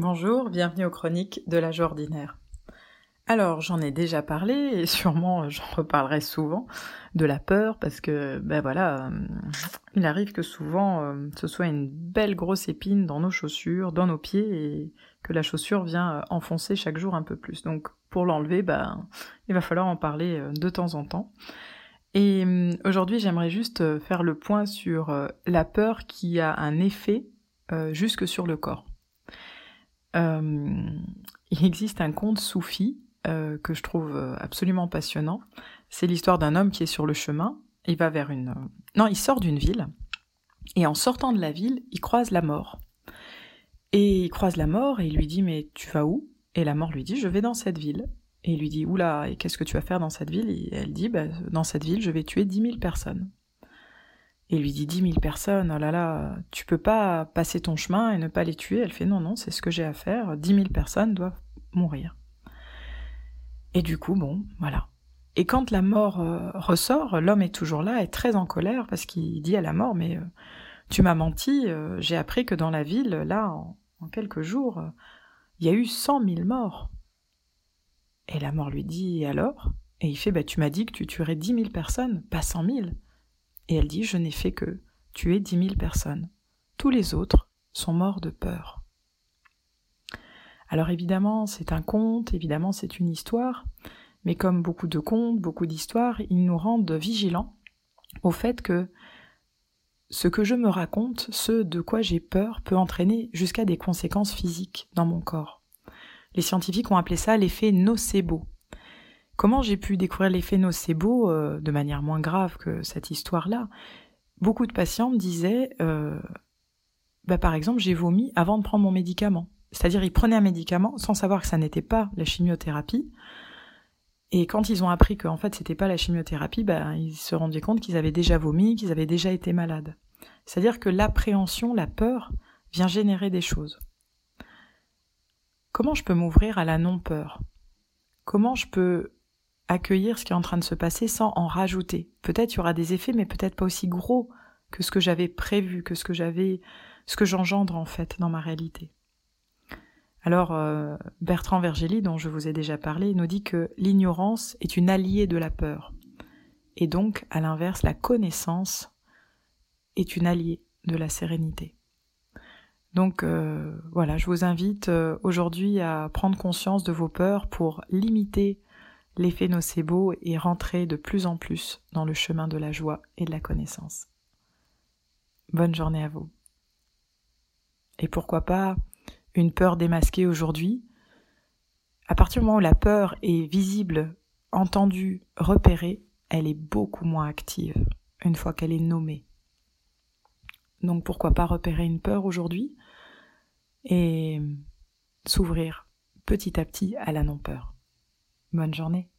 Bonjour, bienvenue aux chroniques de l'âge ordinaire. Alors, j'en ai déjà parlé et sûrement j'en reparlerai souvent de la peur parce que, ben voilà, euh, il arrive que souvent euh, ce soit une belle grosse épine dans nos chaussures, dans nos pieds et que la chaussure vient euh, enfoncer chaque jour un peu plus. Donc, pour l'enlever, ben, il va falloir en parler de temps en temps. Et aujourd'hui, j'aimerais juste faire le point sur la peur qui a un effet jusque sur le corps. Euh, il existe un conte soufi euh, que je trouve euh, absolument passionnant. C'est l'histoire d'un homme qui est sur le chemin. Il va vers une. Non, il sort d'une ville. Et en sortant de la ville, il croise la mort. Et il croise la mort et il lui dit Mais tu vas où? Et la mort lui dit Je vais dans cette ville. Et il lui dit Oula, et qu'est-ce que tu vas faire dans cette ville? Et elle dit bah, Dans cette ville, je vais tuer dix mille personnes. Et lui dit dix mille personnes, oh là là, tu peux pas passer ton chemin et ne pas les tuer. Elle fait non, non, c'est ce que j'ai à faire, dix mille personnes doivent mourir. Et du coup, bon, voilà. Et quand la mort euh, ressort, l'homme est toujours là, est très en colère parce qu'il dit à la mort, mais euh, tu m'as menti, euh, j'ai appris que dans la ville, là, en, en quelques jours, il y a eu cent mille morts. Et la mort lui dit, et alors? Et il fait, bah tu m'as dit que tu tuerais dix mille personnes, pas cent mille. Et elle dit, je n'ai fait que tuer dix mille personnes. Tous les autres sont morts de peur. Alors évidemment, c'est un conte, évidemment, c'est une histoire, mais comme beaucoup de contes, beaucoup d'histoires, ils nous rendent vigilants au fait que ce que je me raconte, ce de quoi j'ai peur, peut entraîner jusqu'à des conséquences physiques dans mon corps. Les scientifiques ont appelé ça l'effet nocebo. Comment j'ai pu découvrir l'effet nocebo euh, de manière moins grave que cette histoire-là? Beaucoup de patients me disaient, euh, bah, par exemple, j'ai vomi avant de prendre mon médicament. C'est-à-dire, ils prenaient un médicament sans savoir que ça n'était pas la chimiothérapie. Et quand ils ont appris qu'en fait c'était pas la chimiothérapie, bah, ils se rendaient compte qu'ils avaient déjà vomi, qu'ils avaient déjà été malades. C'est-à-dire que l'appréhension, la peur, vient générer des choses. Comment je peux m'ouvrir à la non-peur? Comment je peux accueillir ce qui est en train de se passer sans en rajouter. Peut-être y aura des effets, mais peut-être pas aussi gros que ce que j'avais prévu, que ce que j'avais, ce que j'engendre en fait dans ma réalité. Alors euh, Bertrand Vergely, dont je vous ai déjà parlé, nous dit que l'ignorance est une alliée de la peur, et donc à l'inverse, la connaissance est une alliée de la sérénité. Donc euh, voilà, je vous invite euh, aujourd'hui à prendre conscience de vos peurs pour limiter l'effet nocebo est rentré de plus en plus dans le chemin de la joie et de la connaissance. Bonne journée à vous. Et pourquoi pas une peur démasquée aujourd'hui? À partir du moment où la peur est visible, entendue, repérée, elle est beaucoup moins active une fois qu'elle est nommée. Donc pourquoi pas repérer une peur aujourd'hui et s'ouvrir petit à petit à la non-peur. Bonne journée.